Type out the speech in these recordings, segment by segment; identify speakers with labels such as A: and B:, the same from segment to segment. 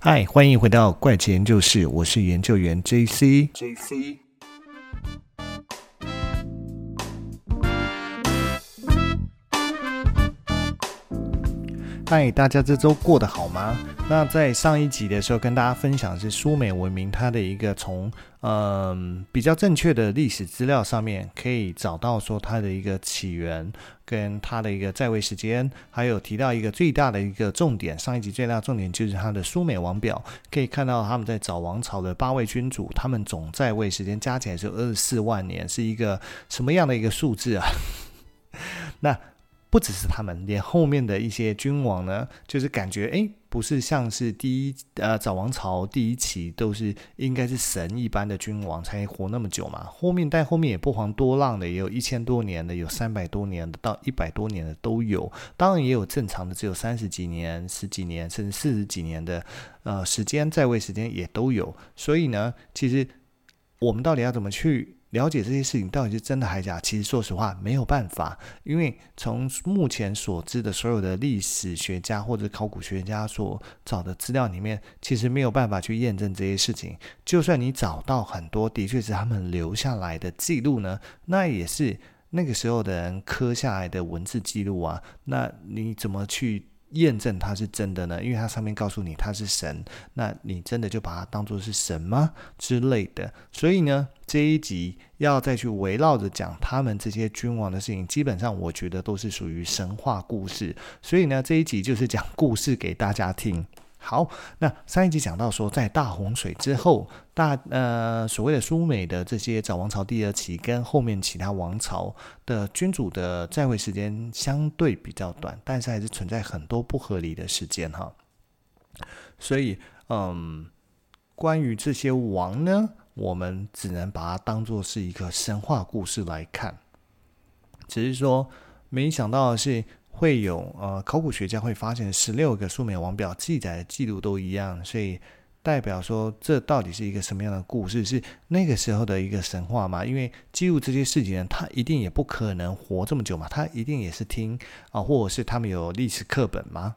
A: 嗨，欢迎回到怪奇研究室，我是研究员 JC。
B: JC。
A: 嗨，大家这周过得好吗？那在上一集的时候，跟大家分享的是苏美文明它的一个从嗯、比较正确的历史资料上面，可以找到说它的一个起源跟它的一个在位时间，还有提到一个最大的一个重点。上一集最大的重点就是它的苏美王表，可以看到他们在早王朝的八位君主，他们总在位时间加起来是二十四万年，是一个什么样的一个数字啊？那。不只是他们，连后面的一些君王呢，就是感觉哎，不是像是第一呃早王朝第一期都是应该是神一般的君王才活那么久嘛。后面但后面也不遑多让的，也有一千多年的，有三百多年的，到一百多年的都有。当然也有正常的，只有三十几年、十几年甚至四十几年的呃时间在位时间也都有。所以呢，其实我们到底要怎么去？了解这些事情到底是真的还是假？其实说实话没有办法，因为从目前所知的所有的历史学家或者考古学家所找的资料里面，其实没有办法去验证这些事情。就算你找到很多的确是他们留下来的记录呢，那也是那个时候的人刻下来的文字记录啊，那你怎么去？验证它是真的呢？因为它上面告诉你它是神，那你真的就把它当做是神吗？之类的。所以呢，这一集要再去围绕着讲他们这些君王的事情，基本上我觉得都是属于神话故事。所以呢，这一集就是讲故事给大家听。好，那上一集讲到说，在大洪水之后，大呃所谓的苏美的这些早王朝第二期跟后面其他王朝的君主的在位时间相对比较短，但是还是存在很多不合理的时间哈。所以，嗯，关于这些王呢，我们只能把它当做是一个神话故事来看，只是说没想到的是。会有呃，考古学家会发现十六个苏美王表记载的记录都一样，所以代表说这到底是一个什么样的故事？是那个时候的一个神话吗？因为记录这些事情呢，他一定也不可能活这么久嘛，他一定也是听啊、或者是他们有历史课本吗？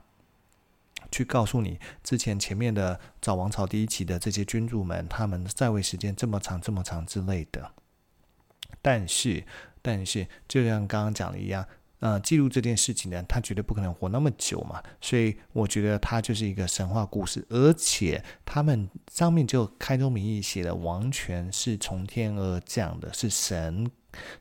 A: 去告诉你之前前面的早王朝第一期的这些君主们，他们在位时间这么长这么长之类的。但是，但是就像刚刚讲的一样。呃，记录这件事情呢，他绝对不可能活那么久嘛，所以我觉得他就是一个神话故事，而且他们上面就开宗明义写的王权是从天而降的，是神。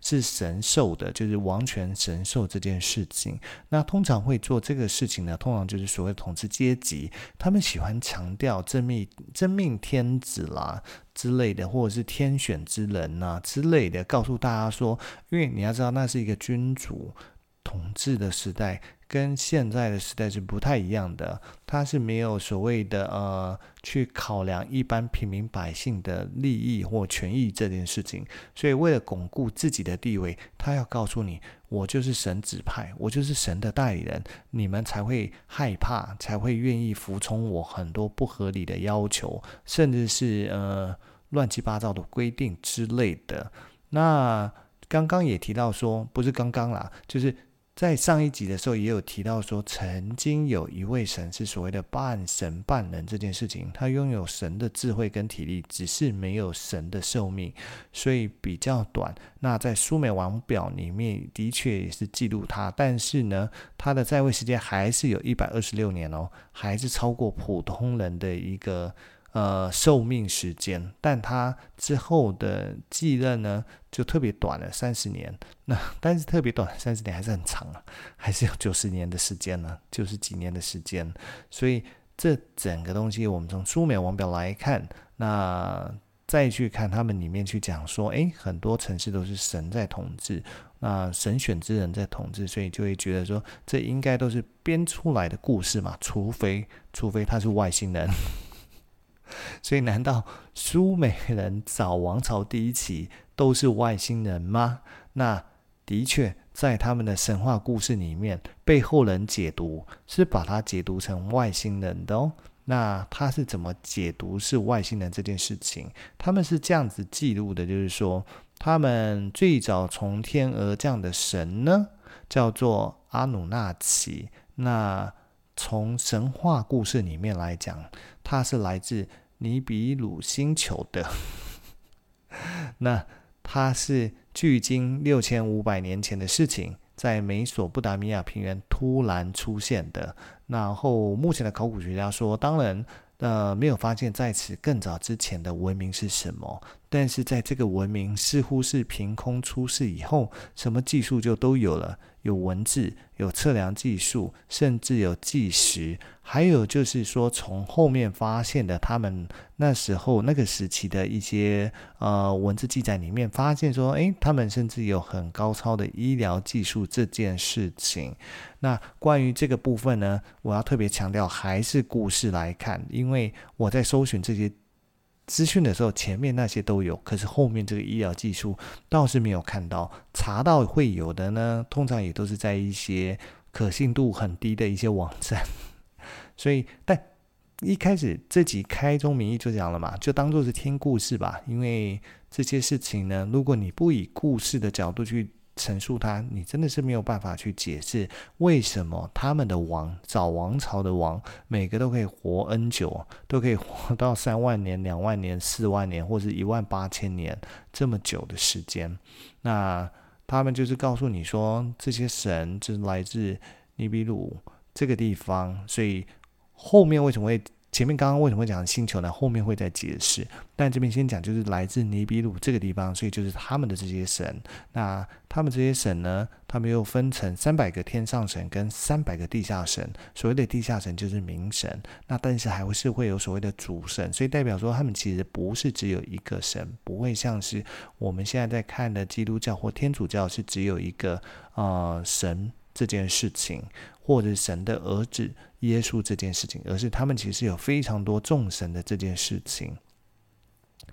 A: 是神授的，就是王权神授这件事情。那通常会做这个事情呢，通常就是所谓统治阶级，他们喜欢强调真命真命天子啦之类的，或者是天选之人呐、之类的，告诉大家说，因为你要知道，那是一个君主。统治的时代跟现在的时代是不太一样的，他是没有所谓的呃去考量一般平民百姓的利益或权益这件事情，所以为了巩固自己的地位，他要告诉你，我就是神指派，我就是神的代理人，你们才会害怕，才会愿意服从我很多不合理的要求，甚至是呃乱七八糟的规定之类的。那刚刚也提到说，不是刚刚啦，就是。在上一集的时候也有提到说，曾经有一位神是所谓的半神半人这件事情，他拥有神的智慧跟体力，只是没有神的寿命，所以比较短。那在苏美王表里面的确也是记录他，但是呢，他的在位时间还是有一百二十六年哦，还是超过普通人的一个。呃，寿命时间，但他之后的继任呢，就特别短了三十年。那但是特别短三十年还是很长啊，还是有九十年的时间呢，九十几年的时间。所以这整个东西，我们从苏美王表来看，那再去看他们里面去讲说，诶，很多城市都是神在统治，那神选之人在统治，所以就会觉得说，这应该都是编出来的故事嘛，除非除非他是外星人。所以，难道苏美人早王朝第一期都是外星人吗？那的确，在他们的神话故事里面，被后人解读是把它解读成外星人的哦。那他是怎么解读是外星人这件事情？他们是这样子记录的，就是说，他们最早从天而降的神呢，叫做阿努纳奇。那从神话故事里面来讲，它是来自尼比鲁星球的。那它是距今六千五百年前的事情，在美索不达米亚平原突然出现的。然后目前的考古学家说，当然。呃，没有发现在此更早之前的文明是什么，但是在这个文明似乎是凭空出世以后，什么技术就都有了。有文字，有测量技术，甚至有计时，还有就是说，从后面发现的他们那时候那个时期的一些呃文字记载里面，发现说，诶，他们甚至有很高超的医疗技术这件事情。那关于这个部分呢，我要特别强调，还是故事来看，因为我在搜寻这些。资讯的时候，前面那些都有，可是后面这个医疗技术倒是没有看到。查到会有的呢，通常也都是在一些可信度很低的一些网站。所以，但一开始这集开宗明义就讲了嘛，就当做是听故事吧。因为这些事情呢，如果你不以故事的角度去。陈述他，你真的是没有办法去解释为什么他们的王，早王朝的王，每个都可以活 N 久，都可以活到三万年、两万年、四万年，或者一万八千年这么久的时间。那他们就是告诉你说，这些神就是来自尼比鲁这个地方，所以后面为什么会？前面刚刚为什么会讲星球呢？后面会再解释。但这边先讲，就是来自尼比鲁这个地方，所以就是他们的这些神。那他们这些神呢，他们又分成三百个天上神跟三百个地下神。所谓的地下神就是冥神。那但是还会是会有所谓的主神，所以代表说他们其实不是只有一个神，不会像是我们现在在看的基督教或天主教是只有一个呃神这件事情。或者神的儿子耶稣这件事情，而是他们其实有非常多众神的这件事情。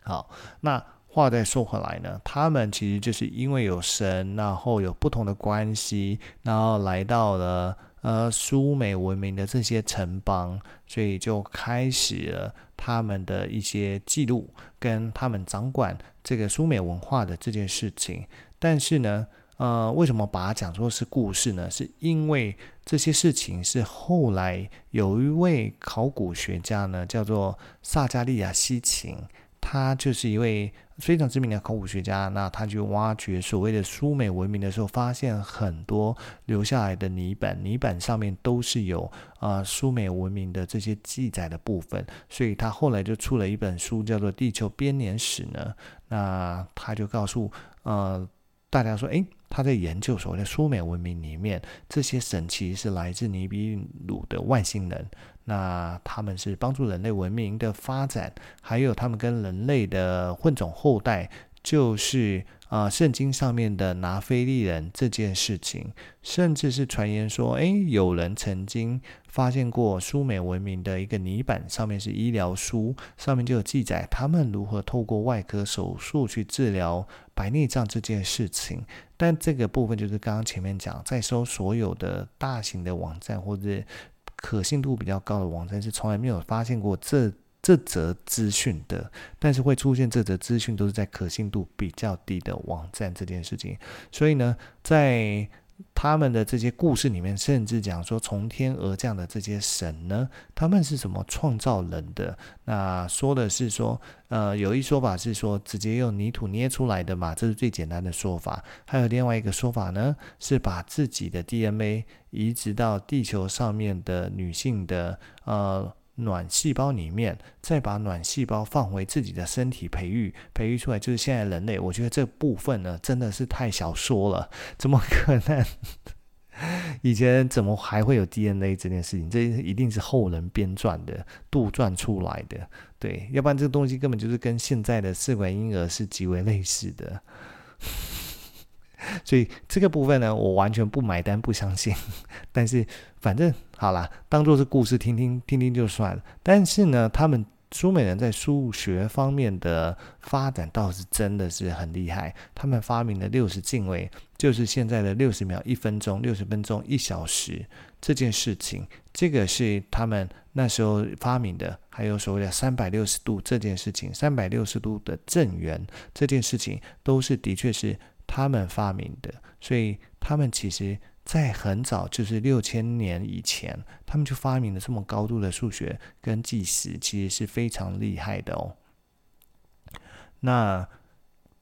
A: 好，那话再说回来呢，他们其实就是因为有神，然后有不同的关系，然后来到了呃苏美文明的这些城邦，所以就开始了他们的一些记录，跟他们掌管这个苏美文化的这件事情。但是呢，呃，为什么把它讲作是故事呢？是因为这些事情是后来有一位考古学家呢，叫做萨加利亚西琴，他就是一位非常知名的考古学家。那他就挖掘所谓的苏美文明的时候，发现很多留下来的泥板，泥板上面都是有啊、呃、苏美文明的这些记载的部分。所以他后来就出了一本书，叫做《地球编年史》呢。那他就告诉呃。大家说，诶，他在研究所谓的苏美文明里面，这些神奇是来自尼比鲁的外星人。那他们是帮助人类文明的发展，还有他们跟人类的混种后代，就是。啊、圣经上面的拿非利人这件事情，甚至是传言说，诶，有人曾经发现过苏美文明的一个泥板，上面是医疗书，上面就有记载他们如何透过外科手术去治疗白内障这件事情。但这个部分就是刚刚前面讲，在搜所有的大型的网站或者可信度比较高的网站，是从来没有发现过这。这则资讯的，但是会出现这则资讯都是在可信度比较低的网站这件事情，所以呢，在他们的这些故事里面，甚至讲说从天而降的这些神呢，他们是怎么创造人的？那说的是说，呃，有一说法是说直接用泥土捏出来的嘛，这是最简单的说法。还有另外一个说法呢，是把自己的 DNA 移植到地球上面的女性的呃。卵细胞里面，再把卵细胞放回自己的身体培育，培育出来就是现在人类。我觉得这部分呢，真的是太小说了，怎么可能？以前怎么还会有 DNA 这件事情？这一定是后人编撰的、杜撰出来的。对，要不然这个东西根本就是跟现在的试管婴儿是极为类似的。所以这个部分呢，我完全不买单，不相信。但是反正好啦，当做是故事听听听听就算了。但是呢，他们苏美人在数学方面的发展倒是真的是很厉害。他们发明了六十进位，就是现在的六十秒、一分钟、六十分钟、一小时这件事情。这个是他们那时候发明的。还有所谓的三百六十度这件事情，三百六十度的正圆这件事情，都是的确是。他们发明的，所以他们其实在很早，就是六千年以前，他们就发明了这么高度的数学跟计时，其实是非常厉害的哦。那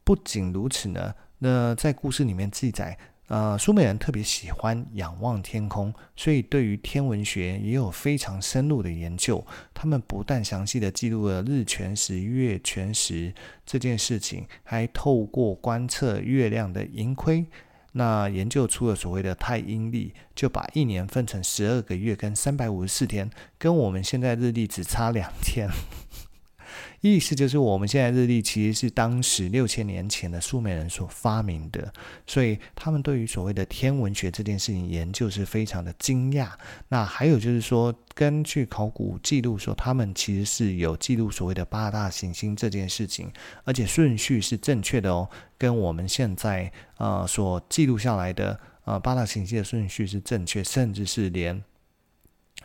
A: 不仅如此呢，那在故事里面记载，呃，苏美人特别喜欢仰望天空，所以对于天文学也有非常深入的研究。他们不但详细的记录了日全食、月全食这件事情，还透过观测月亮的盈亏。那研究出了所谓的太阴历，就把一年分成十二个月跟三百五十四天，跟我们现在日历只差两天。意思就是，我们现在日历其实是当时六千年前的苏美人所发明的，所以他们对于所谓的天文学这件事情研究是非常的惊讶。那还有就是说，根据考古记录说，他们其实是有记录所谓的八大行星这件事情，而且顺序是正确的哦，跟我们现在呃所记录下来的呃八大行星的顺序是正确，甚至是连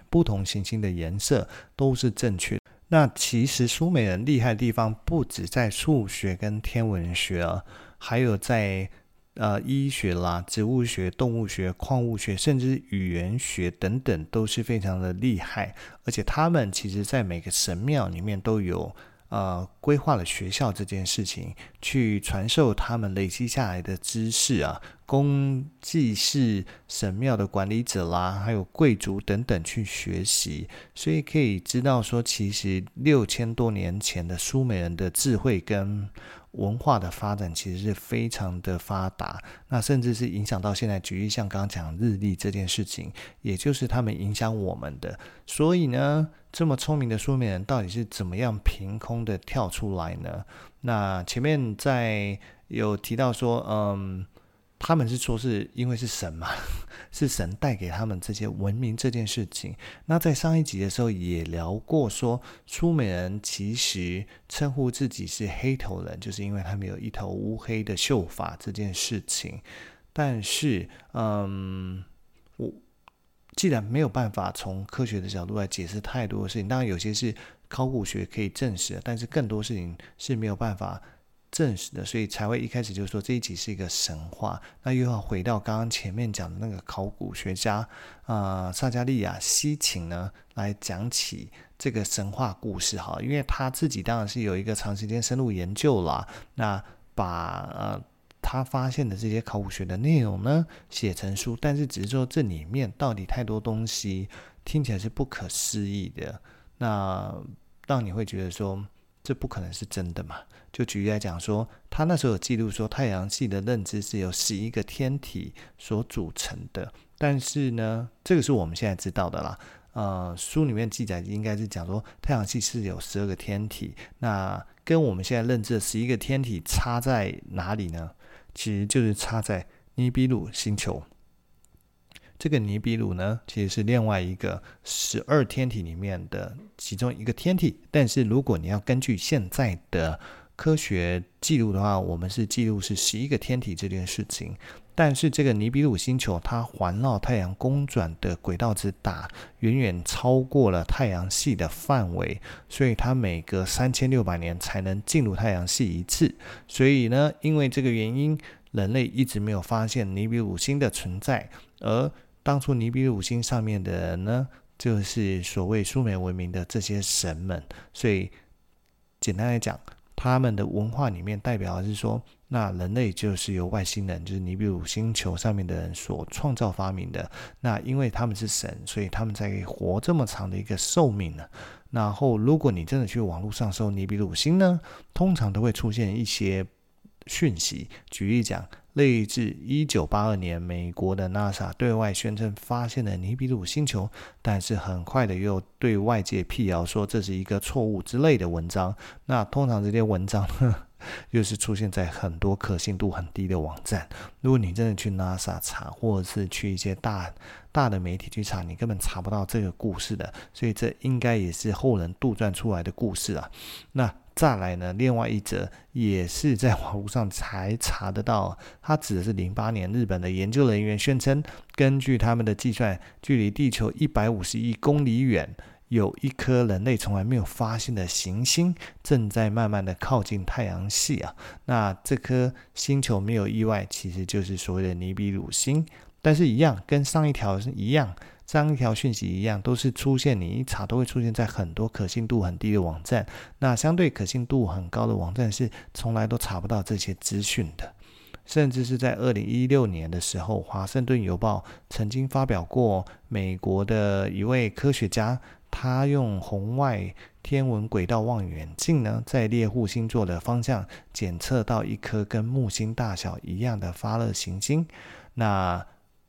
A: 不同行星的颜色都是正确。那其实苏美人厉害的地方不止在数学跟天文学啊，还有在呃医学啦、植物学、动物学、矿物学，甚至语言学等等，都是非常的厉害。而且他们其实在每个神庙里面都有。呃，规划了学校这件事情，去传授他们累积下来的知识啊，供祭祀神庙的管理者啦，还有贵族等等去学习，所以可以知道说，其实六千多年前的苏美人的智慧跟。文化的发展其实是非常的发达，那甚至是影响到现在。举例像刚刚讲日历这件事情，也就是他们影响我们的。所以呢，这么聪明的书面人到底是怎么样凭空的跳出来呢？那前面在有提到说，嗯。他们是说，是因为是神嘛，是神带给他们这些文明这件事情。那在上一集的时候也聊过，说苏美人其实称呼自己是黑头人，就是因为他们有一头乌黑的秀发这件事情。但是，嗯，我既然没有办法从科学的角度来解释太多的事情，当然有些是考古学可以证实的，但是更多事情是没有办法。证实的，所以才会一开始就说这一集是一个神话。那又要回到刚刚前面讲的那个考古学家啊、呃，萨加利亚西钦呢，来讲起这个神话故事哈。因为他自己当然是有一个长时间深入研究啦，那把呃他发现的这些考古学的内容呢写成书，但是只是说这里面到底太多东西听起来是不可思议的，那让你会觉得说这不可能是真的嘛？就举例来讲说，他那时候有记录说，太阳系的认知是由十一个天体所组成的。但是呢，这个是我们现在知道的啦。呃，书里面记载应该是讲说，太阳系是有十二个天体。那跟我们现在认知的十一个天体差在哪里呢？其实就是差在尼比鲁星球。这个尼比鲁呢，其实是另外一个十二天体里面的其中一个天体。但是如果你要根据现在的科学记录的话，我们是记录是十一个天体这件事情，但是这个尼比鲁星球它环绕太阳公转的轨道之大，远远超过了太阳系的范围，所以它每隔三千六百年才能进入太阳系一次。所以呢，因为这个原因，人类一直没有发现尼比鲁星的存在，而当初尼比鲁星上面的人呢，就是所谓苏美文明的这些神们。所以简单来讲。他们的文化里面代表的是说，那人类就是由外星人，就是尼比鲁星球上面的人所创造发明的。那因为他们是神，所以他们才活这么长的一个寿命呢。然后，如果你真的去网络上搜尼比鲁星呢，通常都会出现一些讯息。举例讲。类似一九八二年，美国的 NASA 对外宣称发现了尼比鲁星球，但是很快的又对外界辟谣说这是一个错误之类的文章。那通常这些文章呢，又是出现在很多可信度很低的网站。如果你真的去 NASA 查，或者是去一些大大的媒体去查，你根本查不到这个故事的。所以这应该也是后人杜撰出来的故事啊。那。再来呢，另外一则也是在网络上才查得到，它指的是零八年日本的研究人员宣称，根据他们的计算，距离地球一百五十亿公里远，有一颗人类从来没有发现的行星正在慢慢的靠近太阳系啊。那这颗星球没有意外，其实就是所谓的尼比鲁星。但是，一样跟上一条一样，上一条讯息一样，都是出现你一查都会出现在很多可信度很低的网站。那相对可信度很高的网站是从来都查不到这些资讯的。甚至是在二零一六年的时候，《华盛顿邮报》曾经发表过美国的一位科学家，他用红外天文轨道望远镜呢，在猎户星座的方向检测到一颗跟木星大小一样的发热行星。那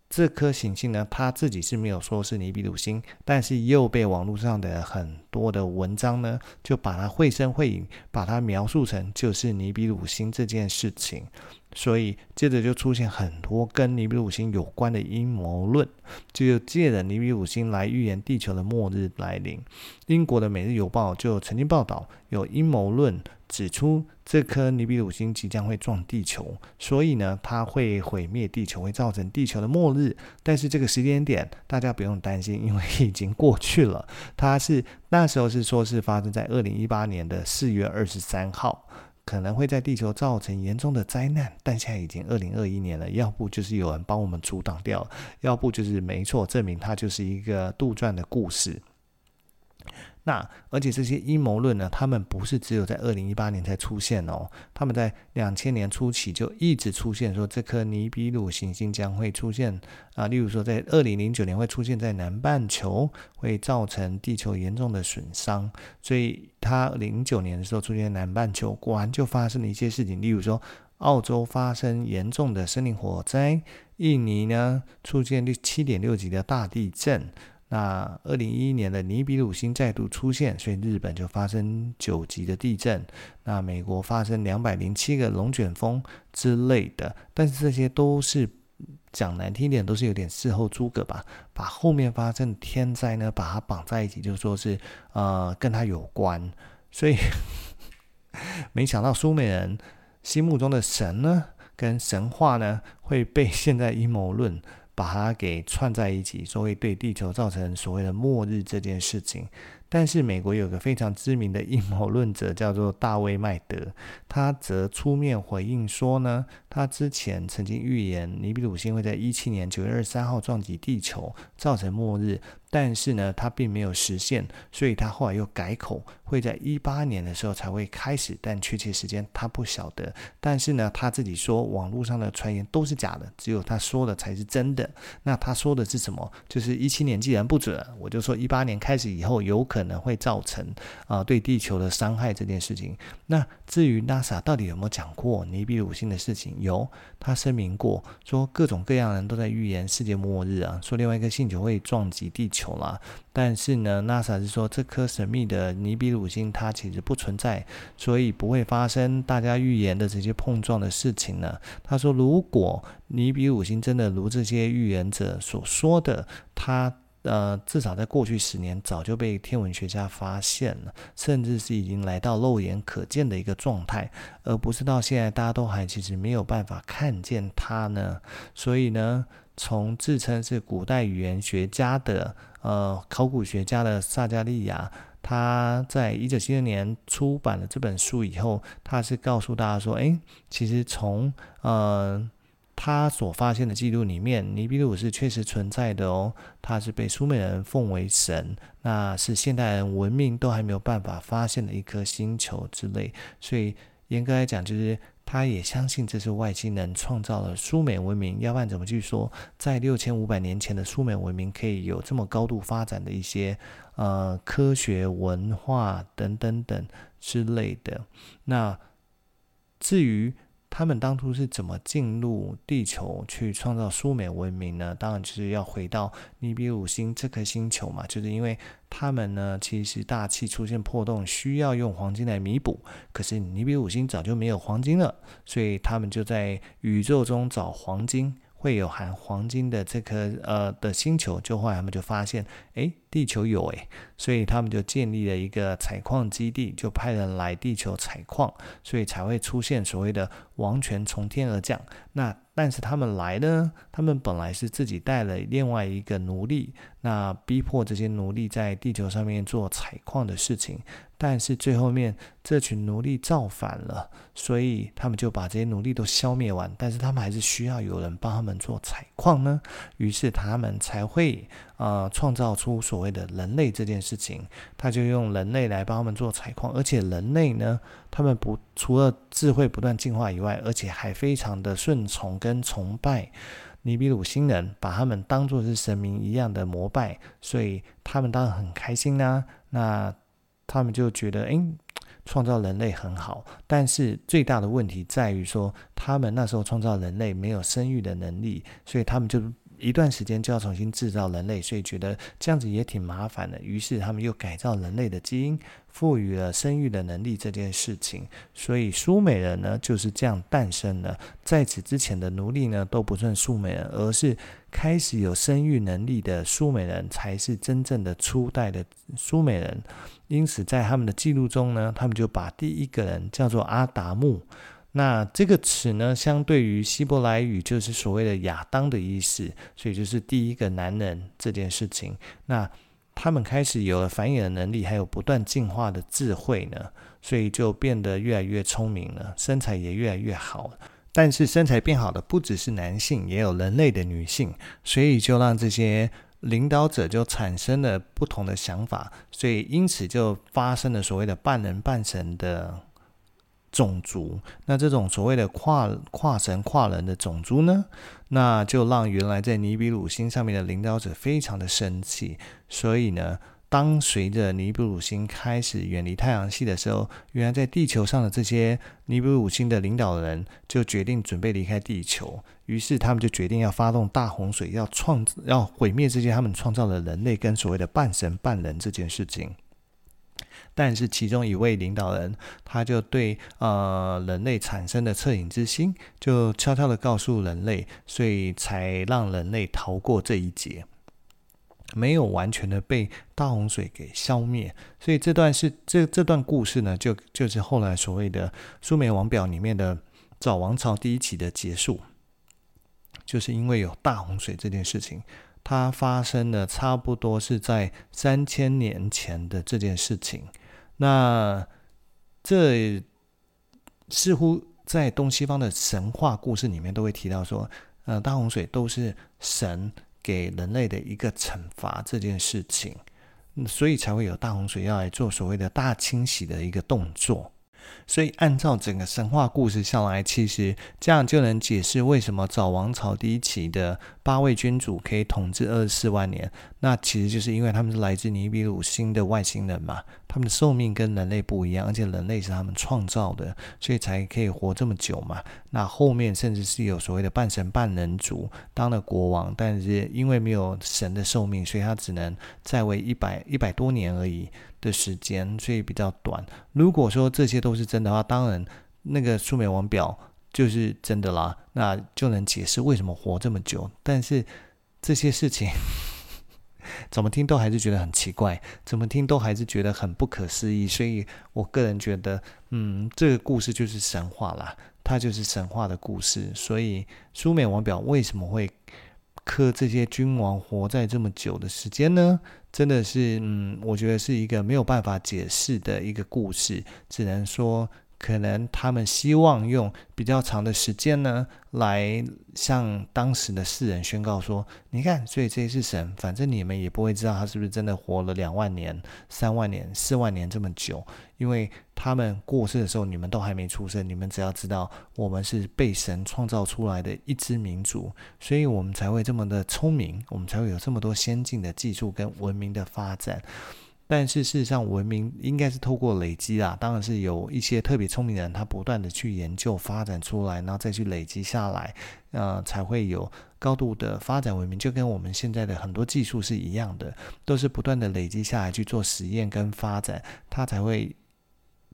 A: 这颗行星呢，他自己是没有说是尼比鲁星，但是又被网络上的很多的文章呢，就把它绘声绘影，把它描述成就是尼比鲁星这件事情。所以接着就出现很多跟尼比鲁星有关的阴谋论，就借着尼比鲁星来预言地球的末日来临。英国的《每日邮报》就曾经报道，有阴谋论指出这颗尼比鲁星即将会撞地球，所以呢，它会毁灭地球，会造成地球的末日。但是这个时间点大家不用担心，因为已经过去了。它是那时候是说是发生在二零一八年的四月二十三号。可能会在地球造成严重的灾难，但现在已经二零二一年了，要不就是有人帮我们阻挡掉，要不就是没错，证明它就是一个杜撰的故事。那而且这些阴谋论呢，他们不是只有在二零一八年才出现哦，他们在两千年初期就一直出现，说这颗尼比鲁行星将会出现啊，例如说在二零零九年会出现在南半球，会造成地球严重的损伤，所以它零九年的时候出现南半球，果然就发生了一些事情，例如说澳洲发生严重的森林火灾，印尼呢出现六七点六级的大地震。那二零一一年的尼比鲁星再度出现，所以日本就发生九级的地震。那美国发生两百零七个龙卷风之类的，但是这些都是讲难听点，都是有点事后诸葛吧，把后面发生的天灾呢，把它绑在一起，就说是呃跟它有关。所以 没想到苏美人心目中的神呢，跟神话呢，会被现在阴谋论。把它给串在一起，所以对地球造成所谓的末日这件事情。但是美国有个非常知名的阴谋论者，叫做大卫麦德，他则出面回应说呢，他之前曾经预言尼比鲁星会在一七年九月二十三号撞击地球，造成末日。但是呢，他并没有实现，所以他后来又改口，会在一八年的时候才会开始，但确切时间他不晓得。但是呢，他自己说网络上的传言都是假的，只有他说的才是真的。那他说的是什么？就是一七年既然不准，我就说一八年开始以后有可可能会造成啊、对地球的伤害这件事情。那至于 NASA 到底有没有讲过尼比鲁星的事情？有，他声明过，说各种各样的人都在预言世界末日啊，说另外一个星球会撞击地球。啦，但是呢，NASA 是说这颗神秘的尼比鲁星它其实不存在，所以不会发生大家预言的这些碰撞的事情呢。他说，如果尼比鲁星真的如这些预言者所说的，它呃至少在过去十年早就被天文学家发现了，甚至是已经来到肉眼可见的一个状态，而不是到现在大家都还其实没有办法看见它呢。所以呢，从自称是古代语言学家的。呃，考古学家的萨加利亚，他在一九七六年出版了这本书以后，他是告诉大家说，诶，其实从呃他所发现的记录里面，尼比鲁是确实存在的哦，他是被苏美人奉为神，那是现代人文明都还没有办法发现的一颗星球之类，所以严格来讲，就是。他也相信这是外星人创造了苏美文明，要不然怎么去说在六千五百年前的苏美文明可以有这么高度发展的一些呃科学文化等等等之类的？那至于。他们当初是怎么进入地球去创造苏美文明呢？当然就是要回到尼比鲁星这颗星球嘛，就是因为他们呢，其实大气出现破洞，需要用黄金来弥补。可是尼比鲁星早就没有黄金了，所以他们就在宇宙中找黄金。会有含黄金的这颗呃的星球，就后来他们就发现，哎，地球有哎，所以他们就建立了一个采矿基地，就派人来地球采矿，所以才会出现所谓的王权从天而降。那但是他们来呢，他们本来是自己带了另外一个奴隶，那逼迫这些奴隶在地球上面做采矿的事情。但是最后面这群奴隶造反了，所以他们就把这些奴隶都消灭完。但是他们还是需要有人帮他们做采矿呢，于是他们才会呃创造出所谓的人类这件事情。他就用人类来帮他们做采矿，而且人类呢，他们不除了智慧不断进化以外，而且还非常的顺从跟崇拜尼比鲁星人，把他们当作是神明一样的膜拜，所以他们当然很开心啦、那他们就觉得，哎，创造人类很好，但是最大的问题在于说，他们那时候创造人类没有生育的能力，所以他们就一段时间就要重新制造人类，所以觉得这样子也挺麻烦的。于是他们又改造人类的基因，赋予了生育的能力这件事情。所以苏美人呢就是这样诞生了。在此之前的奴隶呢都不算苏美人，而是开始有生育能力的苏美人才是真正的初代的苏美人。因此，在他们的记录中呢，他们就把第一个人叫做阿达木。那这个词呢，相对于希伯来语就是所谓的亚当的意思，所以就是第一个男人这件事情。那他们开始有了繁衍的能力，还有不断进化的智慧呢，所以就变得越来越聪明了，身材也越来越好。但是身材变好的不只是男性，也有人类的女性，所以就让这些。领导者就产生了不同的想法，所以因此就发生了所谓的半人半神的种族。那这种所谓的跨跨神跨人的种族呢，那就让原来在尼比鲁星上面的领导者非常的生气。所以呢，当随着尼比鲁星开始远离太阳系的时候，原来在地球上的这些尼比鲁星的领导人就决定准备离开地球，于是他们就决定要发动大洪水，要创要毁灭这些他们创造的人类跟所谓的半神半人这件事情。但是其中一位领导人，他就对呃人类产生的恻隐之心，就悄悄的告诉人类，所以才让人类逃过这一劫。没有完全的被大洪水给消灭，所以这段是这这段故事呢，就就是后来所谓的苏美王表里面的早王朝第一期的结束，就是因为有大洪水这件事情，它发生了差不多是在三千年前的这件事情。那这似乎在东西方的神话故事里面都会提到说，呃，大洪水都是神。给人类的一个惩罚这件事情，所以才会有大洪水要来做所谓的大清洗的一个动作。所以按照整个神话故事下来，其实这样就能解释为什么早王朝第一期的八位君主可以统治二十四万年。那其实就是因为他们是来自尼比鲁星的外星人嘛。他们的寿命跟人类不一样，而且人类是他们创造的，所以才可以活这么久嘛。那后面甚至是有所谓的半神半人族当了国王，但是因为没有神的寿命，所以他只能在位一百一百多年而已的时间，所以比较短。如果说这些都是真的话，当然那个苏美王表就是真的啦，那就能解释为什么活这么久。但是这些事情。怎么听都还是觉得很奇怪，怎么听都还是觉得很不可思议，所以我个人觉得，嗯，这个故事就是神话啦，它就是神话的故事。所以苏美王表为什么会刻这些君王活在这么久的时间呢？真的是，嗯，我觉得是一个没有办法解释的一个故事，只能说。可能他们希望用比较长的时间呢，来向当时的世人宣告说：“你看，所以这是神，反正你们也不会知道他是不是真的活了两万年、三万年、四万年这么久，因为他们过世的时候，你们都还没出生。你们只要知道，我们是被神创造出来的一支民族，所以我们才会这么的聪明，我们才会有这么多先进的技术跟文明的发展。”但是事实上，文明应该是透过累积啊，当然是有一些特别聪明的人，他不断的去研究、发展出来，然后再去累积下来，呃，才会有高度的发展文明。就跟我们现在的很多技术是一样的，都是不断的累积下来去做实验跟发展，它才会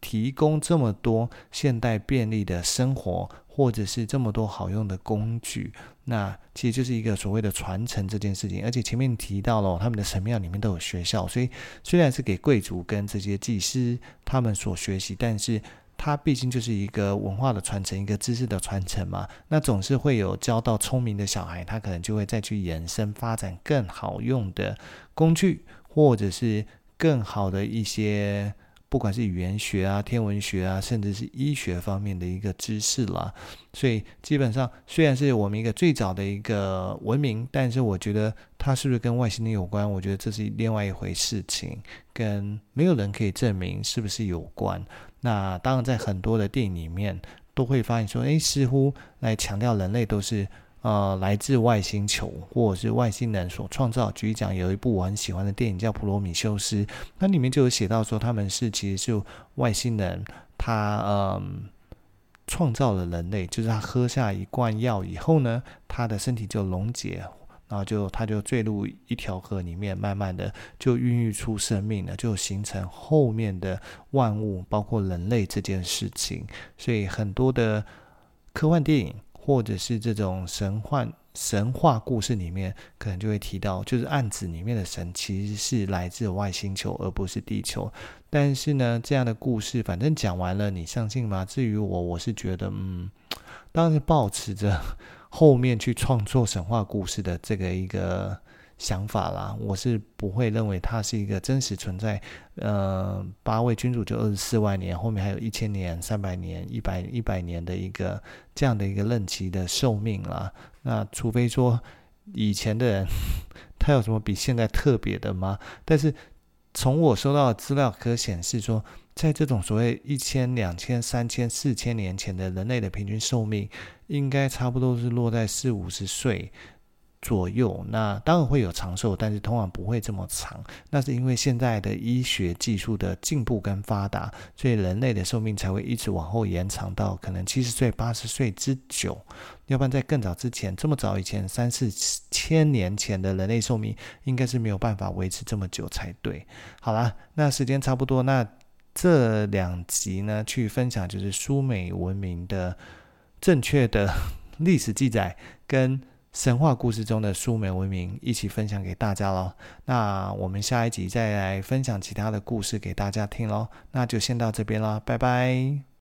A: 提供这么多现代便利的生活。或者是这么多好用的工具，那其实就是一个所谓的传承这件事情。而且前面提到了，他们的神庙里面都有学校，所以虽然是给贵族跟这些祭司他们所学习，但是它毕竟就是一个文化的传承，一个知识的传承嘛。那总是会有教到聪明的小孩，他可能就会再去延伸发展更好用的工具，或者是更好的一些。不管是语言学啊、天文学啊，甚至是医学方面的一个知识啦，所以基本上虽然是我们一个最早的一个文明，但是我觉得它是不是跟外星人有关？我觉得这是另外一回事情，跟没有人可以证明是不是有关。那当然，在很多的电影里面都会发现说，诶，似乎来强调人类都是。呃，来自外星球或者是外星人所创造。举例讲，有一部我很喜欢的电影叫《普罗米修斯》，那里面就有写到说，他们是其实是外星人，他嗯创造了人类，就是他喝下一罐药以后呢，他的身体就溶解，然后就他就坠入一条河里面，慢慢的就孕育出生命了，就形成后面的万物，包括人类这件事情。所以很多的科幻电影。或者是这种神幻神话故事里面，可能就会提到，就是案子里面的神其实是来自外星球，而不是地球。但是呢，这样的故事反正讲完了，你相信吗？至于我，我是觉得，嗯，当时保持着 后面去创作神话故事的这个一个。想法啦，我是不会认为它是一个真实存在。呃，八位君主就二十四万年，后面还有一千年、三百年、一百一百年的一个这样的一个任期的寿命啦。那除非说以前的人 他有什么比现在特别的吗？但是从我收到的资料可显示说，在这种所谓一千、两千、三千、四千年前的人类的平均寿命，应该差不多是落在四五十岁。左右，那当然会有长寿，但是通常不会这么长。那是因为现在的医学技术的进步跟发达，所以人类的寿命才会一直往后延长到可能七十岁、八十岁之久。要不然在更早之前，这么早以前三四千年前的人类寿命，应该是没有办法维持这么久才对。好啦，那时间差不多，那这两集呢，去分享就是苏美文明的正确的 历史记载跟。神话故事中的苏美文明一起分享给大家喽。那我们下一集再来分享其他的故事给大家听喽。那就先到这边啦，拜拜。